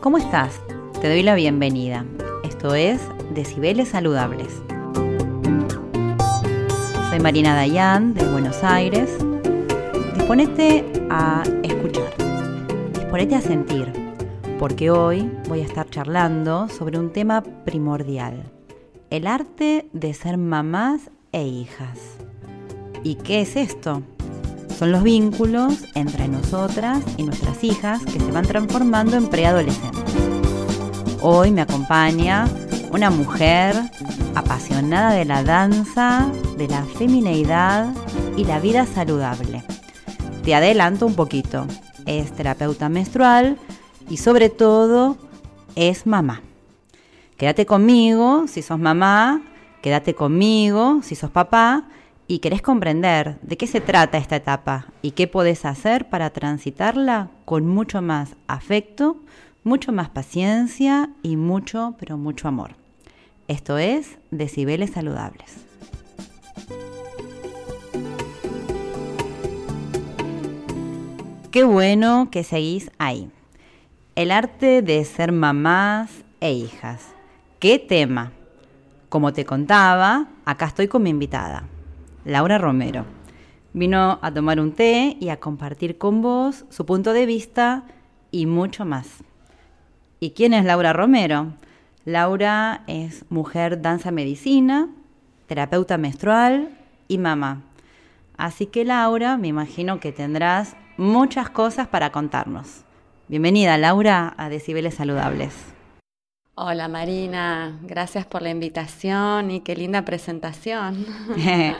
¿cómo estás? Te doy la bienvenida. Esto es Decibeles Saludables. Soy Marina Dayan de Buenos Aires. Disponete a escuchar. Disponete a sentir, porque hoy voy a estar charlando sobre un tema primordial. El arte de ser mamás e hijas. ¿Y qué es esto? Son los vínculos entre nosotras y nuestras hijas que se van transformando en preadolescentes. Hoy me acompaña una mujer apasionada de la danza, de la femineidad y la vida saludable. Te adelanto un poquito. Es terapeuta menstrual y sobre todo es mamá. Quédate conmigo si sos mamá, quédate conmigo si sos papá y querés comprender de qué se trata esta etapa y qué podés hacer para transitarla con mucho más afecto, mucho más paciencia y mucho, pero mucho amor. Esto es Decibeles Saludables. Qué bueno que seguís ahí. El arte de ser mamás e hijas. ¿Qué tema? Como te contaba, acá estoy con mi invitada. Laura Romero. Vino a tomar un té y a compartir con vos su punto de vista y mucho más. ¿Y quién es Laura Romero? Laura es mujer danza medicina, terapeuta menstrual y mamá. Así que Laura, me imagino que tendrás muchas cosas para contarnos. Bienvenida Laura a Decibeles Saludables. Hola Marina, gracias por la invitación y qué linda presentación.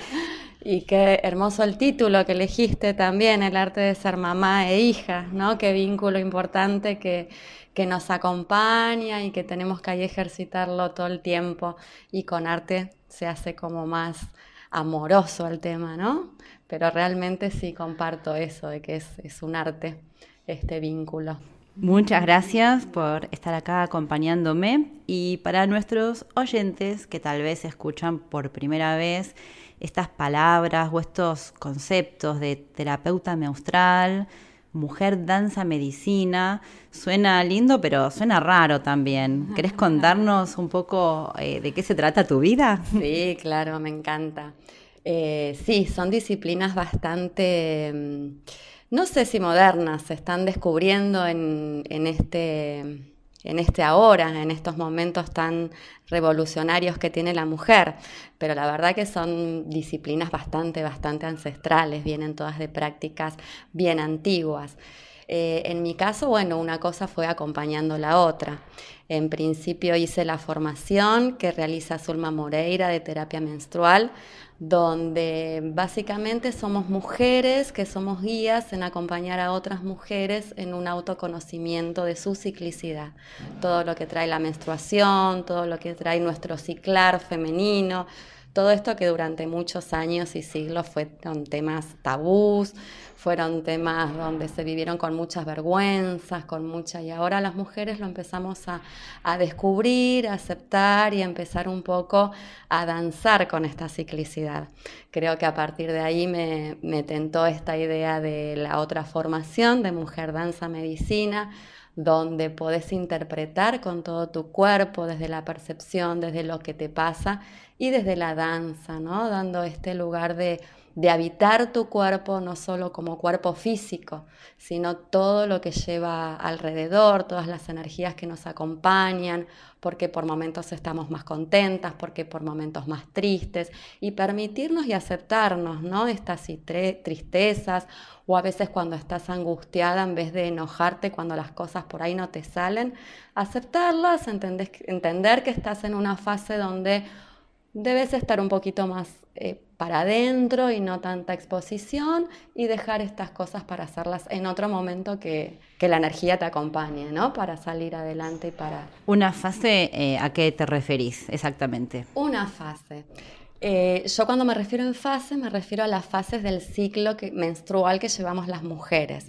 y qué hermoso el título que elegiste también, el arte de ser mamá e hija, ¿no? Qué vínculo importante que, que nos acompaña y que tenemos que ahí ejercitarlo todo el tiempo y con arte se hace como más amoroso el tema, ¿no? Pero realmente sí comparto eso de que es, es un arte este vínculo. Muchas gracias por estar acá acompañándome y para nuestros oyentes que tal vez escuchan por primera vez estas palabras o estos conceptos de terapeuta menstrual, mujer danza medicina, suena lindo pero suena raro también. ¿Querés contarnos un poco eh, de qué se trata tu vida? Sí, claro, me encanta. Eh, sí, son disciplinas bastante... Mm, no sé si modernas, se están descubriendo en, este, en este ahora, en estos momentos tan revolucionarios que tiene la mujer, pero la verdad que son disciplinas bastante, bastante ancestrales, vienen todas de prácticas bien antiguas. Eh, en mi caso, bueno, una cosa fue acompañando la otra. En principio hice la formación que realiza Zulma Moreira de terapia menstrual, donde básicamente somos mujeres que somos guías en acompañar a otras mujeres en un autoconocimiento de su ciclicidad. Todo lo que trae la menstruación, todo lo que trae nuestro ciclar femenino, todo esto que durante muchos años y siglos fueron temas tabús, fueron temas donde se vivieron con muchas vergüenzas, con mucha, y ahora las mujeres lo empezamos a, descubrir, a aceptar y a empezar un poco a danzar con esta ciclicidad. Creo que a partir de ahí me, me tentó esta idea de la otra formación de mujer danza medicina donde podés interpretar con todo tu cuerpo, desde la percepción, desde lo que te pasa y desde la danza, ¿no? Dando este lugar de, de habitar tu cuerpo no solo como cuerpo físico, sino todo lo que lleva alrededor, todas las energías que nos acompañan, porque por momentos estamos más contentas, porque por momentos más tristes, y permitirnos y aceptarnos, ¿no? Estas tristezas, o a veces cuando estás angustiada, en vez de enojarte cuando las cosas por ahí no te salen, aceptarlas, entender, entender que estás en una fase donde debes estar un poquito más eh, para adentro y no tanta exposición y dejar estas cosas para hacerlas en otro momento que, la energía te acompañe, ¿no? Para salir adelante y para... Una fase, eh, ¿a qué te referís exactamente? Una fase. Eh, yo cuando me refiero en fase, me refiero a las fases del ciclo menstrual que llevamos las mujeres.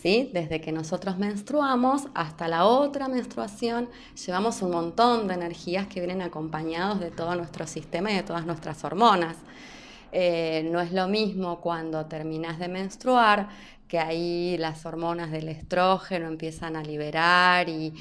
¿sí? Desde que nosotros menstruamos hasta la otra menstruación, llevamos un montón de energías que vienen acompañados de todo nuestro sistema y de todas nuestras hormonas. Eh, no es lo mismo cuando terminas de menstruar que ahí las hormonas del estrógeno empiezan a liberar y,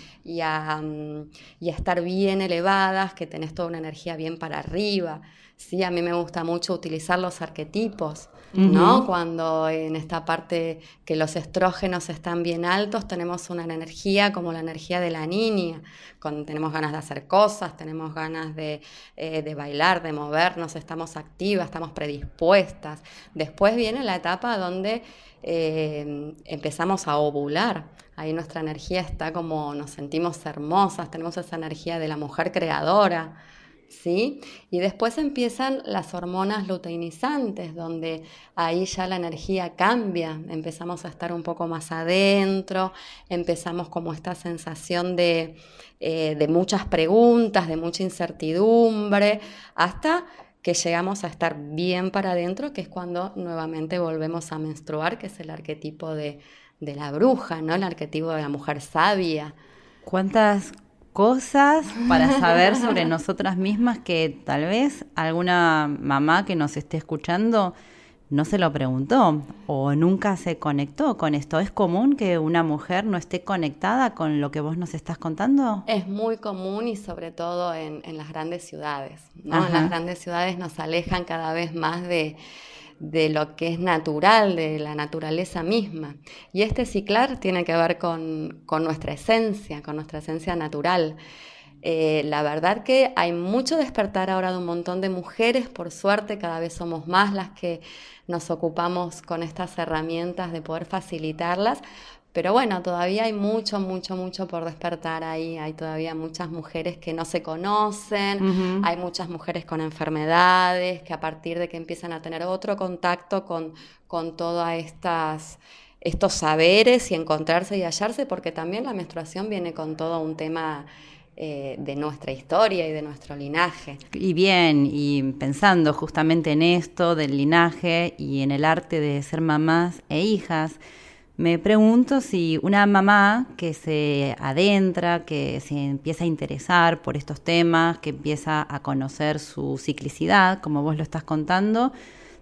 a, mm, y a estar bien elevadas, que tenés toda una energía bien para arriba. Sí, a mí me gusta mucho utilizar los arquetipos, ¿no? Cuando en esta parte que los estrógenos están bien altos, tenemos una energía como la energía de la niña, cuando tenemos ganas de hacer cosas, tenemos ganas de, eh, de bailar, de movernos, estamos activas, estamos predispuestas. Después viene la etapa donde eh, empezamos a ovular. Ahí nuestra energía está como nos sentimos hermosas, tenemos esa energía de la mujer creadora. ¿Sí? Y después empiezan las hormonas luteinizantes, donde ahí ya la energía cambia, empezamos a estar un poco más adentro, empezamos como esta sensación de, eh, de muchas preguntas, de mucha incertidumbre, hasta que llegamos a estar bien para adentro, que es cuando nuevamente volvemos a menstruar, que es el arquetipo de, de la bruja, ¿no? El arquetipo de la mujer sabia. ¿Cuántas cosas para saber sobre nosotras mismas que tal vez alguna mamá que nos esté escuchando no se lo preguntó o nunca se conectó con esto. ¿Es común que una mujer no esté conectada con lo que vos nos estás contando? Es muy común y sobre todo en, las grandes ciudades. ¿no? En las grandes ciudades nos alejan cada vez más de, de lo que es natural, de la naturaleza misma. Y este ciclar tiene que ver con, nuestra esencia, con nuestra esencia natural. Eh, la verdad que hay mucho despertar ahora de un montón de mujeres, por suerte cada vez somos más las que nos ocupamos con estas herramientas de poder facilitarlas, pero bueno, todavía hay mucho, mucho, mucho por despertar ahí. Hay todavía muchas mujeres que no se conocen, hay muchas mujeres con enfermedades que a partir de que empiezan a tener otro contacto con, con todas estas estos saberes y encontrarse y hallarse, porque también la menstruación viene con todo un tema eh, de nuestra historia y de nuestro linaje. Y bien, y pensando justamente en esto del linaje y en el arte de ser mamás e hijas, me pregunto si una mamá que se adentra, que se empieza a interesar por estos temas, que empieza a conocer su ciclicidad, como vos lo estás contando,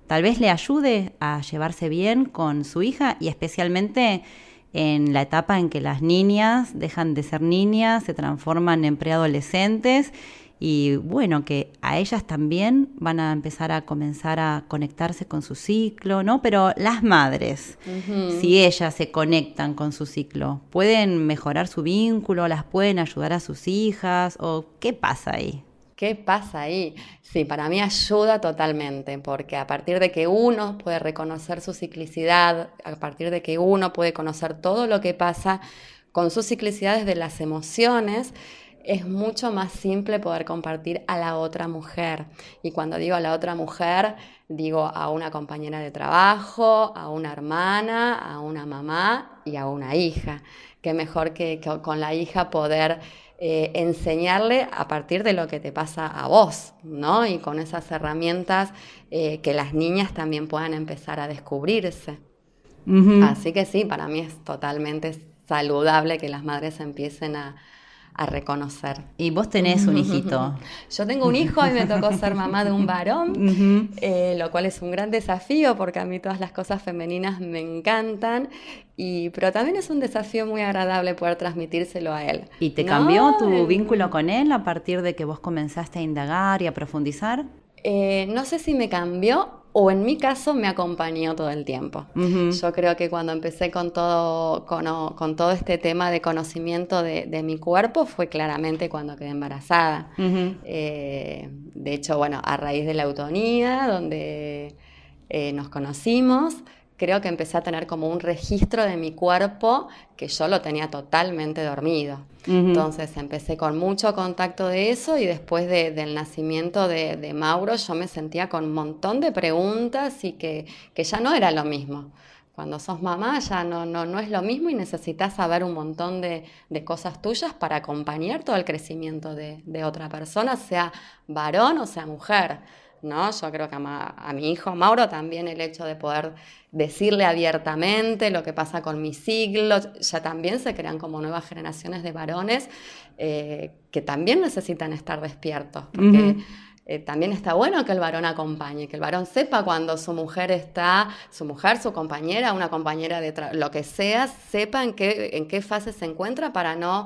tal vez le ayude a llevarse bien con su hija y especialmente en la etapa en que las niñas dejan de ser niñas, se transforman en preadolescentes y bueno, que a ellas también van a empezar a comenzar a conectarse con su ciclo, ¿no? Pero las madres, si ellas se conectan con su ciclo, ¿pueden mejorar su vínculo? ¿Las pueden ayudar a sus hijas? ¿O qué pasa ahí? ¿Qué pasa ahí? Sí, para mí ayuda totalmente, porque a partir de que uno puede reconocer su ciclicidad, a partir de que uno puede conocer todo lo que pasa con sus ciclicidades de las emociones, es mucho más simple poder compartir a la otra mujer. Y cuando digo a la otra mujer, digo a una compañera de trabajo, a una hermana, a una mamá y a una hija. Qué mejor que, con la hija poder eh, enseñarle a partir de lo que te pasa a vos, ¿no? Y con esas herramientas eh, que las niñas también puedan empezar a descubrirse. Así que sí, para mí es totalmente saludable que las madres empiecen a, a reconocer. Y vos tenés un hijito. Yo tengo un hijo y me tocó ser mamá de un varón, eh, lo cual es un gran desafío porque a mí todas las cosas femeninas me encantan, y, pero también es un desafío muy agradable poder transmitírselo a él. ¿Y te cambió tu vínculo con él a partir de que vos comenzaste a indagar y a profundizar? Eh, no sé si me cambió o en mi caso me acompañó todo el tiempo. Yo creo que cuando empecé con todo, con, todo este tema de conocimiento de, mi cuerpo fue claramente cuando quedé embarazada. Eh, de hecho, bueno, a raíz de la autonía, donde eh, nos conocimos, creo que empecé a tener como un registro de mi cuerpo que yo lo tenía totalmente dormido. Entonces empecé con mucho contacto de eso y después del nacimiento de, Mauro yo me sentía con un montón de preguntas y que, ya no era lo mismo. Cuando sos mamá ya no, no, no es lo mismo y necesitas saber un montón de, cosas tuyas para acompañar todo el crecimiento de, de otra persona, sea varón o sea mujer. ¿No? Yo creo que a, mi hijo Mauro también el hecho de poder decirle abiertamente lo que pasa con mi siglo, ya también se crean como nuevas generaciones de varones eh, que también necesitan estar despiertos, porque eh, también está bueno que el varón acompañe, que el varón sepa cuando su mujer está, su mujer, su compañera, una compañera de lo que sea, sepa en qué, en qué fase se encuentra para no,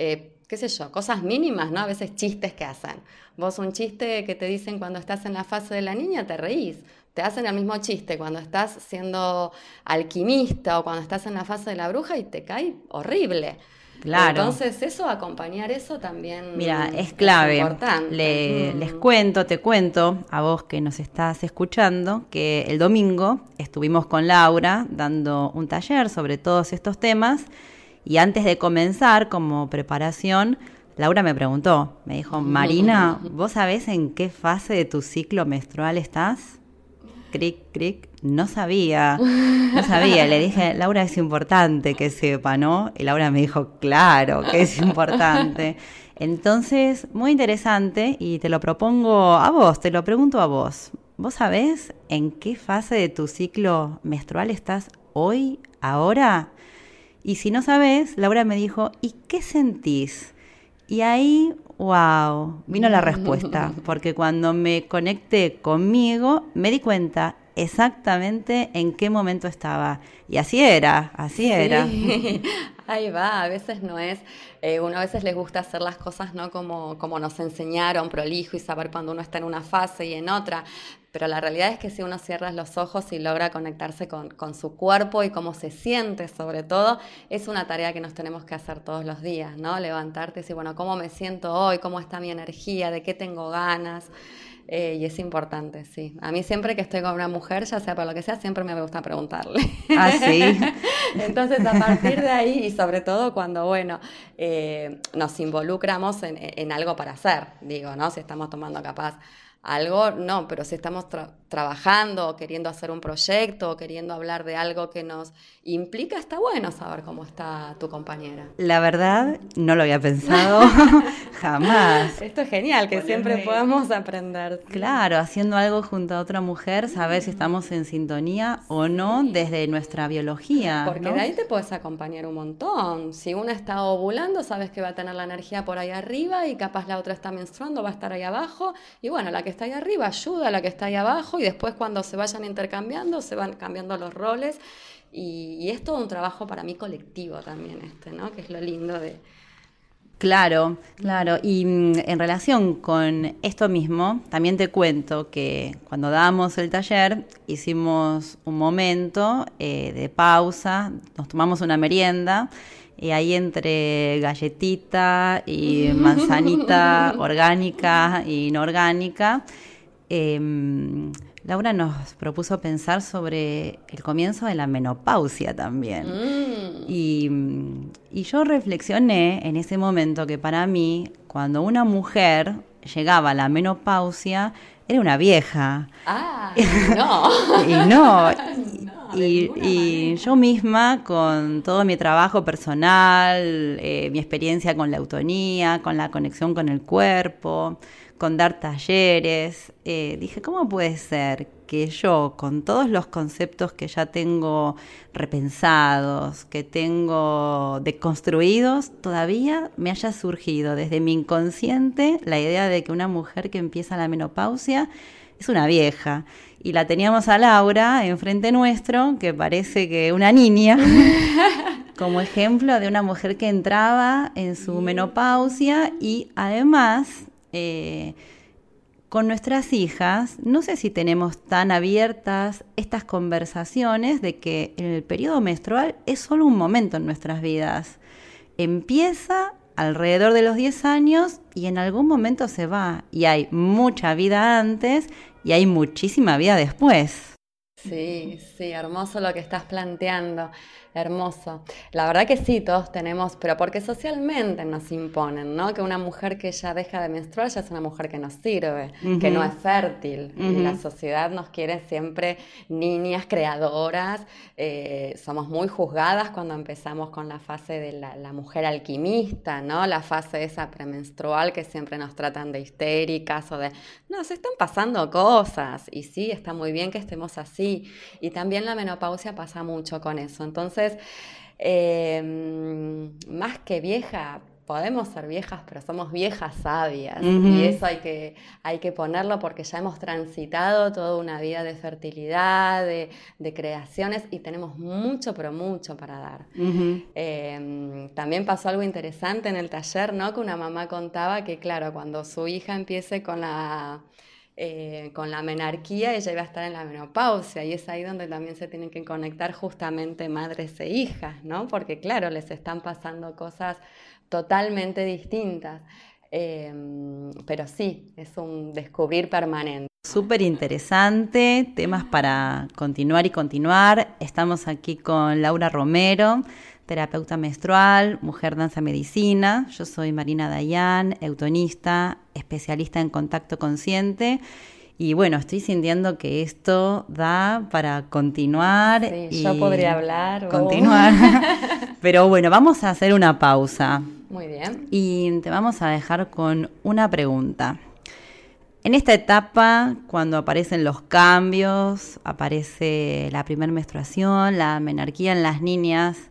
eh, qué sé yo, cosas mínimas, ¿no? A veces chistes que hacen. Vos un chiste que te dicen cuando estás en la fase de la niña, te reís te hacen el mismo chiste cuando estás siendo alquimista o cuando estás en la fase de la bruja y te cae horrible. Claro. Entonces, eso, acompañar eso también. Mira, es clave. importante. Mm. Les cuento, te cuento a vos que nos estás escuchando que el domingo estuvimos con Laura dando un taller sobre todos estos temas y antes de comenzar, como preparación, Laura me preguntó, me dijo, Marina, ¿vos sabés en qué fase de tu ciclo menstrual estás? cric, cric, no sabía, no sabía. Le dije, Laura, es importante que sepa, ¿no? Y Laura me dijo, claro, que es importante. Entonces, muy interesante y te lo propongo a vos, te lo pregunto a vos. ¿Vos sabés en qué fase de tu ciclo menstrual estás hoy, ahora? Y si no sabés, Laura me dijo, ¿y qué sentís? Y ahí Wow, vino la respuesta, porque cuando me conecté conmigo me di cuenta exactamente en qué momento estaba. Y así era, así era. Ahí va, a veces no es, eh, uno a veces les gusta hacer las cosas no como, como nos enseñaron, prolijo y saber cuando uno está en una fase y en otra, pero la realidad es que si uno cierra los ojos y logra conectarse con, su cuerpo y cómo se siente sobre todo, es una tarea que nos tenemos que hacer todos los días, ¿no? Levantarte y decir, bueno, ¿cómo me siento hoy? ¿Cómo está mi energía? ¿De qué tengo ganas? Eh, y es importante, sí. A mí siempre que estoy con una mujer, ya sea por lo que sea, siempre me gusta preguntarle. Ah, sí. Entonces, a partir de ahí, y sobre todo cuando, bueno, eh, nos involucramos en, en, algo para hacer, digo, ¿no? Si estamos tomando capaz algo, no, pero si estamos trabajando o queriendo hacer un proyecto o queriendo hablar de algo que nos implica, está bueno saber cómo está tu compañera. La verdad, no lo había pensado jamás. Esto es genial, que siempre podamos aprender. Claro, haciendo algo junto a otra mujer, saber si estamos en sintonía o no desde nuestra biología. Porque de ahí te puedes acompañar un montón. Si una está ovulando, sabes que va a tener la energía por ahí arriba y capaz la otra está menstruando, va a estar ahí abajo. Y bueno, la que está ahí arriba ayuda a la que está ahí abajo y después cuando se vayan intercambiando, se van cambiando los roles. Y, es todo un trabajo para mí colectivo también este, ¿no? Que es lo lindo de... Claro, claro. Y mm, en relación con esto mismo, también te cuento que cuando dábamos el taller hicimos un momento eh, de pausa, nos tomamos una merienda y ahí entre galletita y manzanita orgánica e inorgánica, em, Laura nos propuso pensar sobre el comienzo de la menopausia también. Mm. Y, y, yo reflexioné en ese momento que para mí, cuando una mujer llegaba a la menopausia, era una vieja. Ah, no. y no. Y, yo misma, con todo mi trabajo personal, eh, mi experiencia con la autonía, con la conexión con el cuerpo, con dar talleres, eh, dije, ¿cómo puede ser que yo, con todos los conceptos que ya tengo repensados, que tengo deconstruidos, todavía me haya surgido desde mi inconsciente la idea de que una mujer que empieza la menopausia es una vieja? Y la teníamos a Laura enfrente nuestro, que parece que una niña, como ejemplo de una mujer que entraba en su menopausia y además eh, con nuestras hijas, no sé si tenemos tan abiertas estas conversaciones de que el periodo menstrual es solo un momento en nuestras vidas. Empieza alrededor de los 10 años y en algún momento se va y hay mucha vida antes y hay muchísima vida después. Sí, sí, hermoso lo que estás planteando. Hermoso. La verdad que sí, todos tenemos, pero porque socialmente nos imponen, ¿no? Que una mujer que ya deja de menstruar ya es una mujer que no sirve, que no es fértil. La sociedad nos quiere siempre niñas creadoras. Eh, somos muy juzgadas cuando empezamos con la fase de la, mujer alquimista, ¿no? La fase esa premenstrual que siempre nos tratan de histéricas o de, no, se están pasando cosas. Y sí, está muy bien que estemos así. Y también la menopausia pasa mucho con eso. Entonces, entonces, em, más que vieja, podemos ser viejas, pero somos viejas sabias. Y eso hay que, hay que ponerlo porque ya hemos transitado toda una vida de fertilidad, de, creaciones y tenemos mucho, pero mucho para dar. Em, también pasó algo interesante en el taller, ¿no? Que una mamá contaba que, claro, cuando su hija empiece con la eh, con la menarquía, ella iba a estar en la menopausia y es ahí donde también se tienen que conectar justamente madres e hijas, ¿no? Porque claro, les están pasando cosas totalmente distintas. Em, pero sí, es un descubrir permanente. Súper interesante, temas para continuar y continuar. Estamos aquí con Laura Romero terapeuta menstrual, mujer danza medicina. Yo soy Marina Dayan, eutonista, especialista en contacto consciente. Y bueno, estoy sintiendo que esto da para continuar. Sí, yo podría hablar. Continuar. Pero bueno, vamos a hacer una pausa. Muy bien. Y te vamos a dejar con una pregunta. En esta etapa, cuando aparecen los cambios, aparece la primera menstruación, la menarquía en las niñas,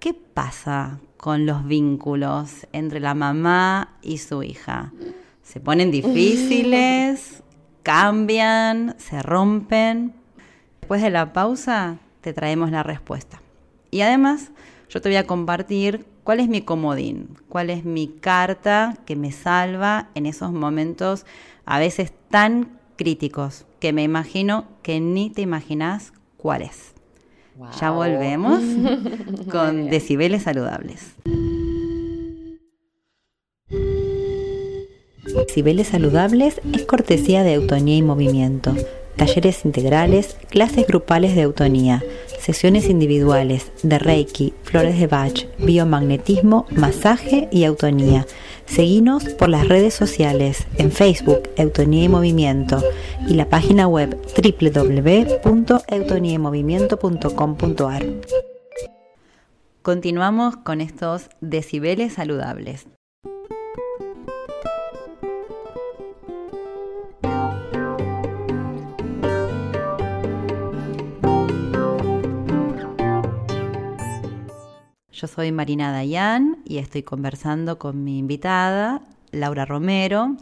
¿Qué pasa con los vínculos entre la mamá y su hija? ¿Se ponen difíciles? ¿Cambian? ¿Se rompen? Después de la pausa te traemos la respuesta. Y además yo te voy a compartir cuál es mi comodín, cuál es mi carta que me salva en esos momentos a veces tan críticos que me imagino que ni te imaginas cuál es. Ya volvemos con decibeles saludables. Decibeles saludables es cortesía de Eutonía y Movimiento. Talleres integrales, clases grupales de eutonía, sesiones individuales de Reiki, flores de Bach, biomagnetismo, masaje y eutonía Seguinos por las redes sociales en Facebook Eutonía y Movimiento y la página web www.eutoniamovimiento.com.ar. Continuamos con estos decibeles saludables. Yo soy Marina Dayan y estoy conversando con mi invitada, Laura Romero.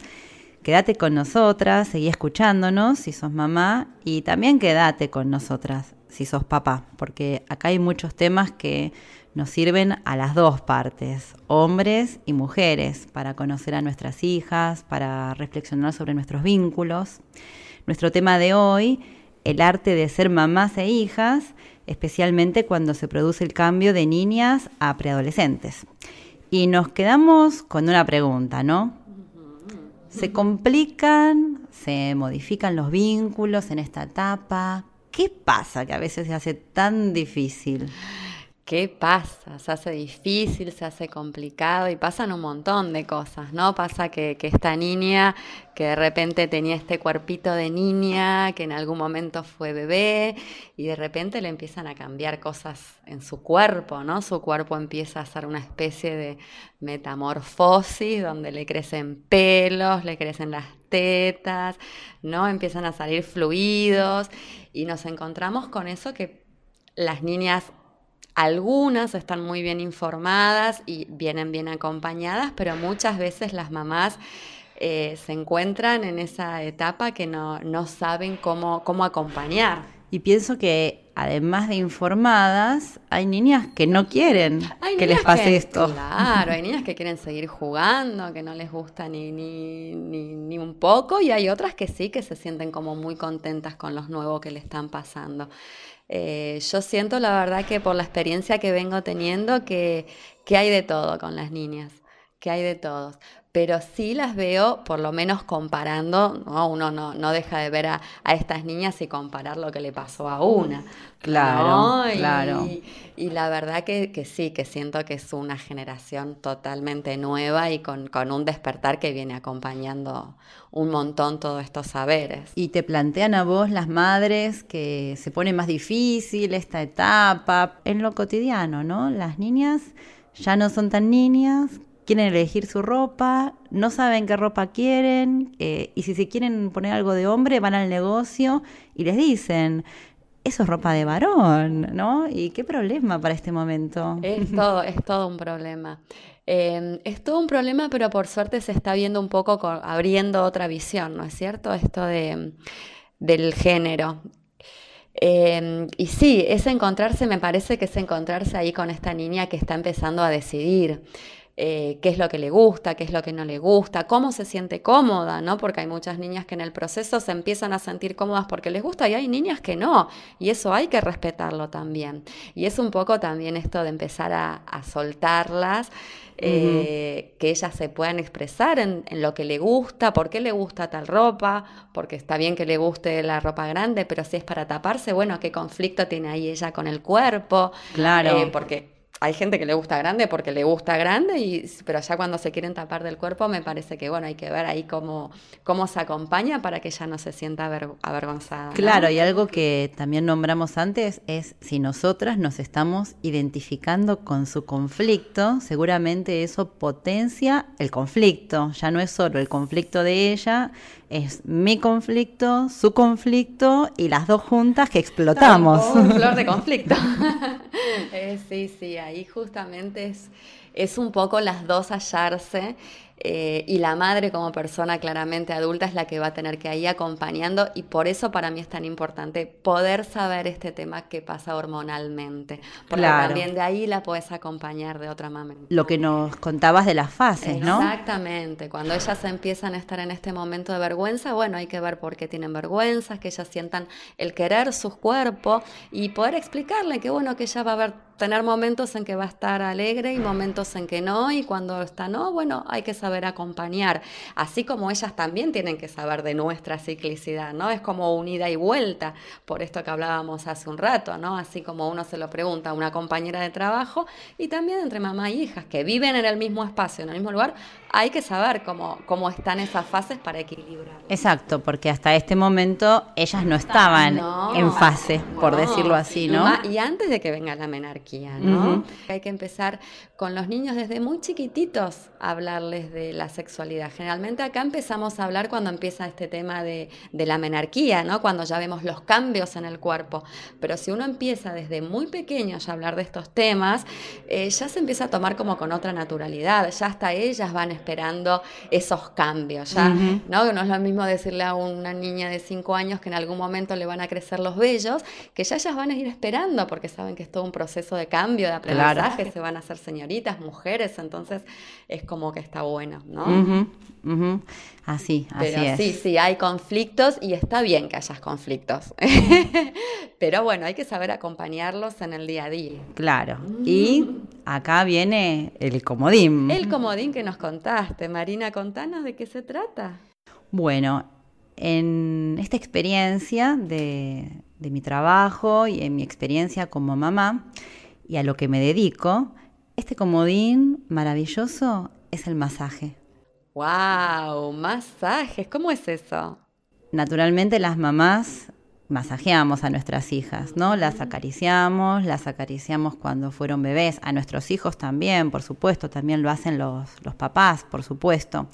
Quédate con nosotras, seguí escuchándonos si sos mamá y también quédate con nosotras si sos papá, porque acá hay muchos temas que nos sirven a las dos partes, hombres y mujeres, para conocer a nuestras hijas, para reflexionar sobre nuestros vínculos. Nuestro tema de hoy, el arte de ser mamás e hijas, especialmente cuando se produce el cambio de niñas a preadolescentes. Y nos quedamos con una pregunta, ¿no? ¿Se complican, se modifican los vínculos en esta etapa? ¿Qué pasa que a veces se hace tan difícil? ¿Qué pasa? Se hace difícil, se hace complicado y pasan un montón de cosas, ¿no? Pasa que, esta niña que de repente tenía este cuerpito de niña, que en algún momento fue bebé, y de repente le empiezan a cambiar cosas en su cuerpo, ¿no? Su cuerpo empieza a ser una especie de metamorfosis donde le crecen pelos, le crecen las tetas, ¿no? Empiezan a salir fluidos y nos encontramos con eso que las niñas algunas están muy bien informadas y vienen bien acompañadas, pero muchas veces las mamás eh, se encuentran en esa etapa que no, saben cómo, cómo acompañar. Y pienso que además de informadas, hay niñas que no quieren que les pase esto. Claro, hay niñas que quieren seguir jugando, que no les gusta ni, ni, ni, ni, un poco, y hay otras que sí, que se sienten como muy contentas con los nuevos que le están pasando. Eh, yo siento la verdad que por la experiencia que vengo teniendo que, que hay de todo con las niñas, que hay de todos pero sí las veo, por lo menos comparando, ¿no? uno no, no deja de ver a, a, estas niñas y comparar lo que le pasó a una. Claro, claro. Y la verdad que, que, sí, que siento que es una generación totalmente nueva y con, con, un despertar que viene acompañando un montón todos estos saberes. Y te plantean a vos las madres que se pone más difícil esta etapa en lo cotidiano, ¿no? Las niñas ya no son tan niñas, quieren elegir su ropa, no saben qué ropa quieren, eh, y si se quieren poner algo de hombre, van al negocio y les dicen, eso es ropa de varón, ¿no? ¿Y qué problema para este momento? Es todo, es todo un problema. Eh, es todo un problema, pero por suerte se está viendo un poco abriendo otra visión, ¿no es cierto? Esto de, del género. Eh, y sí, es encontrarse, me parece que es encontrarse ahí con esta niña que está empezando a decidir. Eh, qué es lo que le gusta, qué es lo que no le gusta, cómo se siente cómoda, ¿no? Porque hay muchas niñas que en el proceso se empiezan a sentir cómodas porque les gusta y hay niñas que no, y eso hay que respetarlo también. Y es un poco también esto de empezar a, soltarlas. Eh, que ellas se puedan expresar en, lo que le gusta, por qué le gusta tal ropa, porque está bien que le guste la ropa grande, pero si es para taparse, bueno, qué conflicto tiene ahí ella con el cuerpo. Claro. Eh, porque hay gente que le gusta grande porque le gusta grande, y, pero ya cuando se quieren tapar del cuerpo me parece que bueno, hay que ver ahí cómo, cómo se acompaña para que ella no se sienta avergonzada. Claro, y algo que también nombramos antes es si nosotras nos estamos identificando con su conflicto, seguramente eso potencia el conflicto, ya no es solo el conflicto de ella, es mi conflicto, su conflicto y las dos juntas que explotamos. Un flor de conflicto. Eh, sí, sí, ahí justamente es, es un poco las dos hallarse eh, y la madre como persona claramente adulta es la que va a tener que ir acompañando y por eso para mí es tan importante poder saber este tema que pasa hormonalmente, porque también de ahí la puedes acompañar de otra manera. Lo que nos contabas de las fases, ¿no? Exactamente, cuando ellas empiezan a estar en este momento de vergüenza, bueno, hay que ver por qué tienen vergüenza, que ellas sientan el querer sus cuerpos y poder explicarle que bueno, que ella va a haber tener momentos en que va a estar alegre y momentos en que no, y cuando está no, bueno, hay que saber acompañar, así como ellas también tienen que saber de nuestra ciclicidad, ¿no? Es como unida y vuelta, por esto que hablábamos hace un rato, ¿no? Así como uno se lo pregunta a una compañera de trabajo y también entre mamá y hijas que viven en el mismo espacio, en el mismo lugar, hay que saber cómo, cómo están esas fases para equilibrar. Exacto, porque hasta este momento ellas no estaban en fase, por decirlo así, ¿no? Y antes de que venga la menarquía, ¿no? Hay que empezar con los niños desde muy chiquititos a hablarles de la sexualidad. Generalmente acá empezamos a hablar cuando empieza este tema de, la menarquía, ¿no? Cuando ya vemos los cambios en el cuerpo. Pero si uno empieza desde muy pequeño a hablar de estos temas, eh, ya se empieza a tomar como con otra naturalidad. Ya hasta ellas van esperando esos cambios, ¿ya? ¿no? No es lo mismo decirle a una niña de 5 años que en algún momento le van a crecer los vellos, que ya ellas van a ir esperando porque saben que es todo un proceso de cambio, de aprendizaje, se van a hacer señoritas, mujeres, entonces es como que está bueno, ¿no? Así, así Pero Sí, sí, hay conflictos y está bien que hayas conflictos. Pero bueno, hay que saber acompañarlos en el día a día. Claro. Y acá viene el comodín. El comodín que nos contaste. Marina, contanos de qué se trata. Bueno, en esta experiencia de, de mi trabajo y en mi experiencia como mamá y a lo que me dedico, este comodín maravilloso es el masaje. ¡Wow! Masajes, ¿cómo es eso? Naturalmente las mamás masajeamos a nuestras hijas, ¿no? Las acariciamos, las acariciamos cuando fueron bebés, a nuestros hijos también, por supuesto, también lo hacen los, los papás, por supuesto.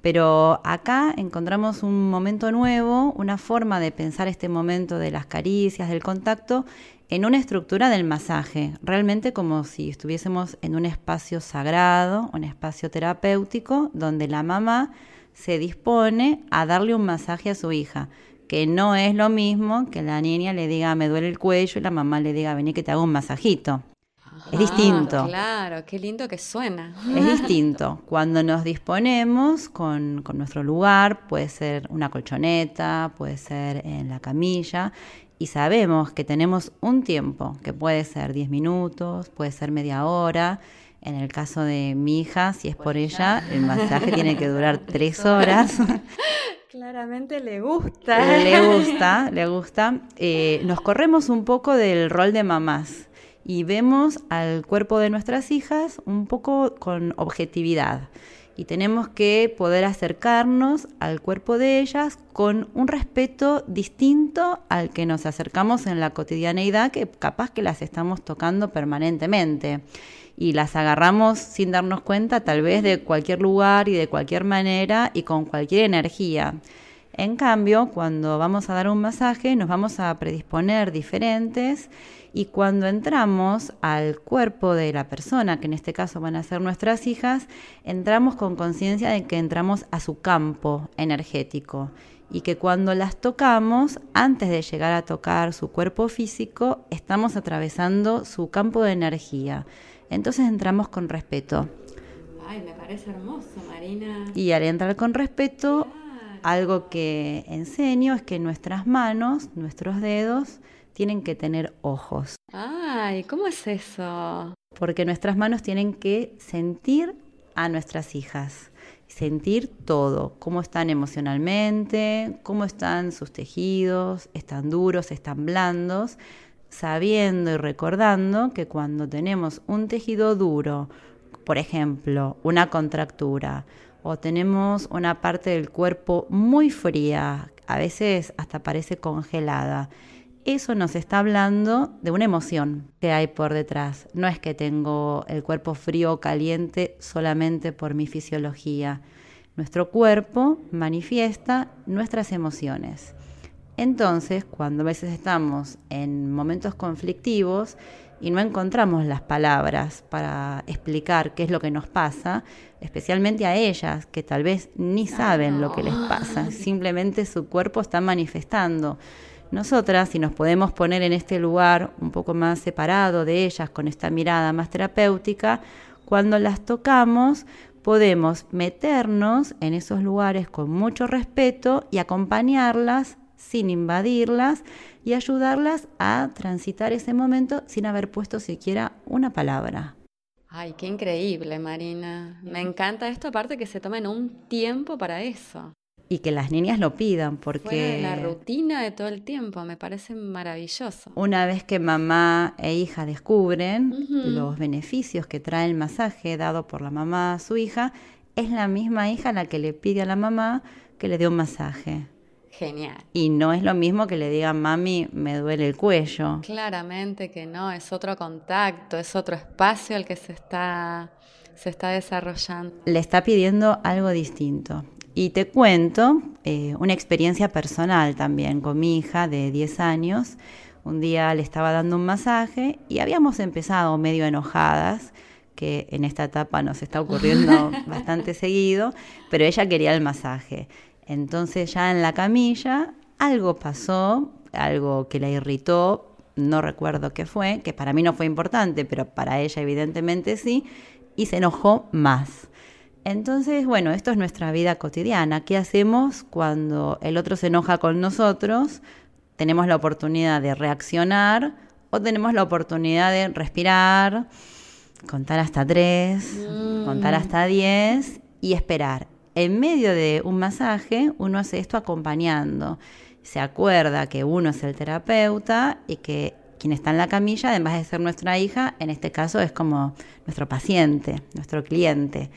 Pero acá encontramos un momento nuevo, una forma de pensar este momento de las caricias, del contacto, en una estructura del masaje, realmente como si estuviésemos en un espacio sagrado, un espacio terapéutico, donde la mamá se dispone a darle un masaje a su hija, que no es lo mismo que la niña le diga me duele el cuello y la mamá le diga vení que te hago un masajito. es distinto. Claro, qué lindo que suena. Es distinto. Cuando nos disponemos con, con, nuestro lugar, puede ser una colchoneta, puede ser en la camilla, y sabemos que tenemos un tiempo, que puede ser 10 minutos, puede ser media hora. En el caso de mi hija, si es por ella, el masaje tiene que durar tres horas. Claramente le gusta. Le gusta, le gusta. Eh, nos corremos un poco del rol de mamás y vemos al cuerpo de nuestras hijas un poco con objetividad y tenemos que poder acercarnos al cuerpo de ellas con un respeto distinto al que nos acercamos en la cotidianeidad, que capaz que las estamos tocando permanentemente y las agarramos sin darnos cuenta tal vez de cualquier lugar y de cualquier manera y con cualquier energía. En cambio, cuando vamos a dar un masaje, nos vamos a predisponer diferentes y cuando entramos al cuerpo de la persona, que en este caso van a ser nuestras hijas, entramos con conciencia de que entramos a su campo energético y que cuando las tocamos, antes de llegar a tocar su cuerpo físico, estamos atravesando su campo de energía. Entonces entramos con respeto. Ay, me parece hermoso, Marina. Y al entrar con respeto, algo que enseño es que nuestras manos, nuestros dedos, tienen que tener ojos. Ay, ¿cómo es eso? Porque nuestras manos tienen que sentir a nuestras hijas, sentir todo, cómo están emocionalmente, cómo están sus tejidos, están duros, están blandos, sabiendo y recordando que cuando tenemos un tejido duro, por ejemplo, una contractura, o tenemos una parte del cuerpo muy fría, a veces hasta parece congelada. Eso nos está hablando de una emoción que hay por detrás. No es que tengo el cuerpo frío o caliente solamente por mi fisiología. Nuestro cuerpo manifiesta nuestras emociones. Entonces, cuando a veces estamos en momentos conflictivos, y no encontramos las palabras para explicar qué es lo que nos pasa, especialmente a ellas, que tal vez ni saben lo que les pasa, simplemente su cuerpo está manifestando. Nosotras, si nos podemos poner en este lugar un poco más separado de ellas, con esta mirada más terapéutica, cuando las tocamos, podemos meternos en esos lugares con mucho respeto y acompañarlas sin invadirlas y ayudarlas a transitar ese momento sin haber puesto siquiera una palabra. Ay, qué increíble, Marina. Me encanta esto, aparte que se tomen un tiempo para eso. Y que las niñas lo pidan, porque... la rutina de todo el tiempo, me parece maravilloso. Una vez que mamá e hija descubren los beneficios que trae el masaje dado por la mamá a su hija, es la misma hija la que le pide a la mamá que le dé un masaje. Genial. Y no es lo mismo que le digan, mami, me duele el cuello. Claramente que no, es otro contacto, es otro espacio el que se está, se está desarrollando. Le está pidiendo algo distinto. Y te cuento eh, una experiencia personal también con mi hija de 10 años. Un día le estaba dando un masaje y habíamos empezado medio enojadas, que en esta etapa nos está ocurriendo bastante seguido, pero ella quería el masaje. Entonces ya en la camilla algo pasó, algo que la irritó, no recuerdo qué fue, que para mí no fue importante, pero para ella evidentemente sí, y se enojó más. Entonces, bueno, esto es nuestra vida cotidiana. ¿Qué hacemos cuando el otro se enoja con nosotros? Tenemos la oportunidad de reaccionar o tenemos la oportunidad de respirar, contar hasta tres, contar mm. hasta diez y esperar en medio de un masaje uno hace esto acompañando. Se acuerda que uno es el terapeuta y que quien está en la camilla, además de ser nuestra hija, en este caso es como nuestro paciente, nuestro cliente.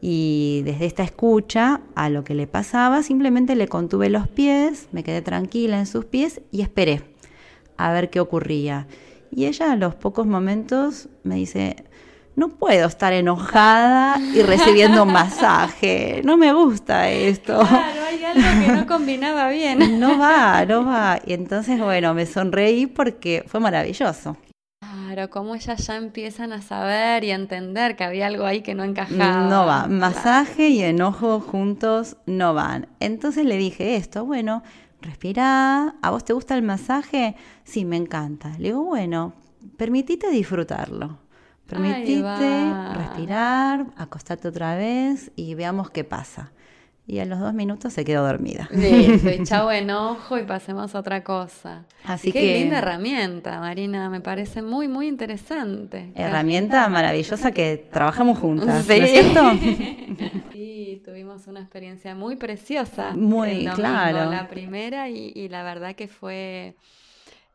Y desde esta escucha a lo que le pasaba, simplemente le contuve los pies, me quedé tranquila en sus pies y esperé a ver qué ocurría. Y ella a los pocos momentos me dice, no puedo estar enojada y recibiendo un masaje. No me gusta esto. Claro, hay algo que no combinaba bien. No va, no va. Y entonces, bueno, me sonreí porque fue maravilloso. Claro, como ellas ya empiezan a saber y a entender que había algo ahí que no encajaba. No va, masaje y enojo juntos no van. Entonces le dije esto, bueno, respira, ¿a vos te gusta el masaje? Sí, me encanta. Le digo, bueno, permitite disfrutarlo. Permitite respirar, acostarte otra vez y veamos qué pasa. Y a los dos minutos se quedó dormida. Listo, y chau enojo y pasemos a otra cosa. Así qué que, linda herramienta, Marina, me parece muy, muy interesante. Herramienta maravillosa que trabajamos juntas, ¿no es cierto? Sí, tuvimos una experiencia muy preciosa. Muy, claro. La primera y la verdad que fue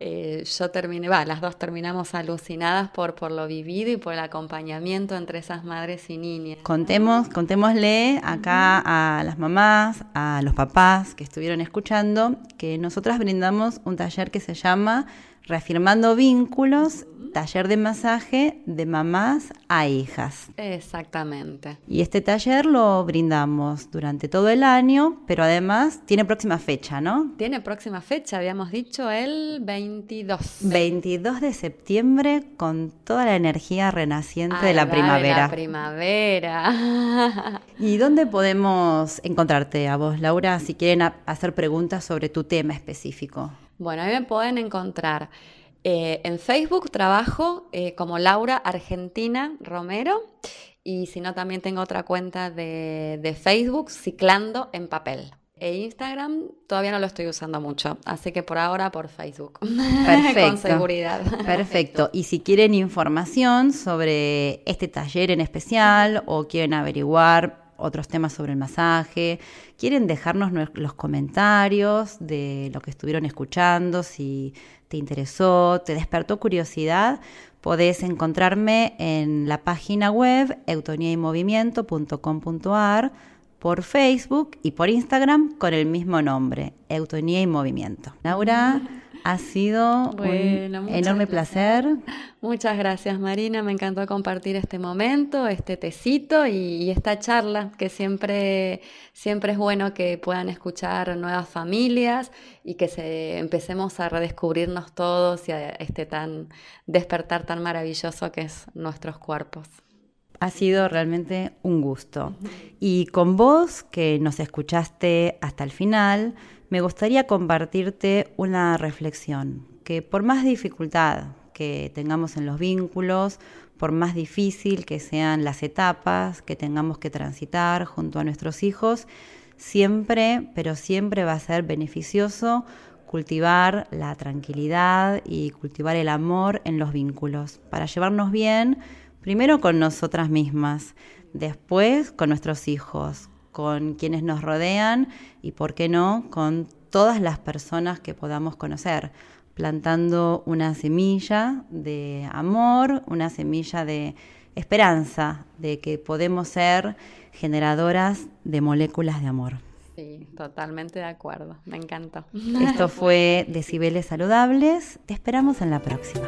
eh, yo terminé, va, las dos terminamos alucinadas por, por lo vivido y por el acompañamiento entre esas madres y niñas. Contemos, contémosle acá a las mamás, a los papás que estuvieron escuchando, que nosotras brindamos un taller que se llama reafirmando vínculos taller de masaje de mamás a hijas. Exactamente. Y este taller lo brindamos durante todo el año, pero además tiene próxima fecha, ¿no? Tiene próxima fecha, habíamos dicho el 22. 22 de septiembre con toda la energía renaciente de la primavera. la primavera. ¿Y dónde podemos encontrarte a vos, Laura, si quieren hacer preguntas sobre tu tema específico? Bueno, ahí me pueden encontrar eh, en Facebook trabajo eh, como Laura Argentina Romero y si no también tengo otra cuenta de, Facebook, Ciclando en Papel. E Instagram todavía no lo estoy usando mucho, así que por ahora por Facebook. Perfecto. Con seguridad. Perfecto. Y si quieren información sobre este taller en especial o quieren averiguar otros temas sobre el masaje, quieren dejarnos los comentarios de lo que estuvieron escuchando, si te interesó, te despertó curiosidad, podés encontrarme en la página web eutoniaymovimiento.com.ar por Facebook y por Instagram con el mismo nombre, Eutonía y Movimiento. Laura, ha sido un enorme placer. Muchas gracias, Marina. Me encantó compartir este momento, este tecito y, esta charla, que siempre, siempre es bueno que puedan escuchar nuevas familias y que se, empecemos a redescubrirnos todos y a este tan despertar tan maravilloso que es nuestros cuerpos. Ha sido realmente un gusto. Y con vos, que nos escuchaste hasta el final, me gustaría compartirte una reflexión, que por más dificultad que tengamos en los vínculos, por más difícil que sean las etapas que tengamos que transitar junto a nuestros hijos, siempre, pero siempre va a ser beneficioso cultivar la tranquilidad y cultivar el amor en los vínculos, para llevarnos bien, primero con nosotras mismas, después con nuestros hijos, con quienes nos rodean y, por qué no, con todas las personas que podamos conocer, plantando una semilla de amor, una semilla de esperanza, de que podemos ser generadoras de moléculas de amor. Sí, totalmente de acuerdo, me encantó. Esto fue Decibeles Saludables, te esperamos en la próxima.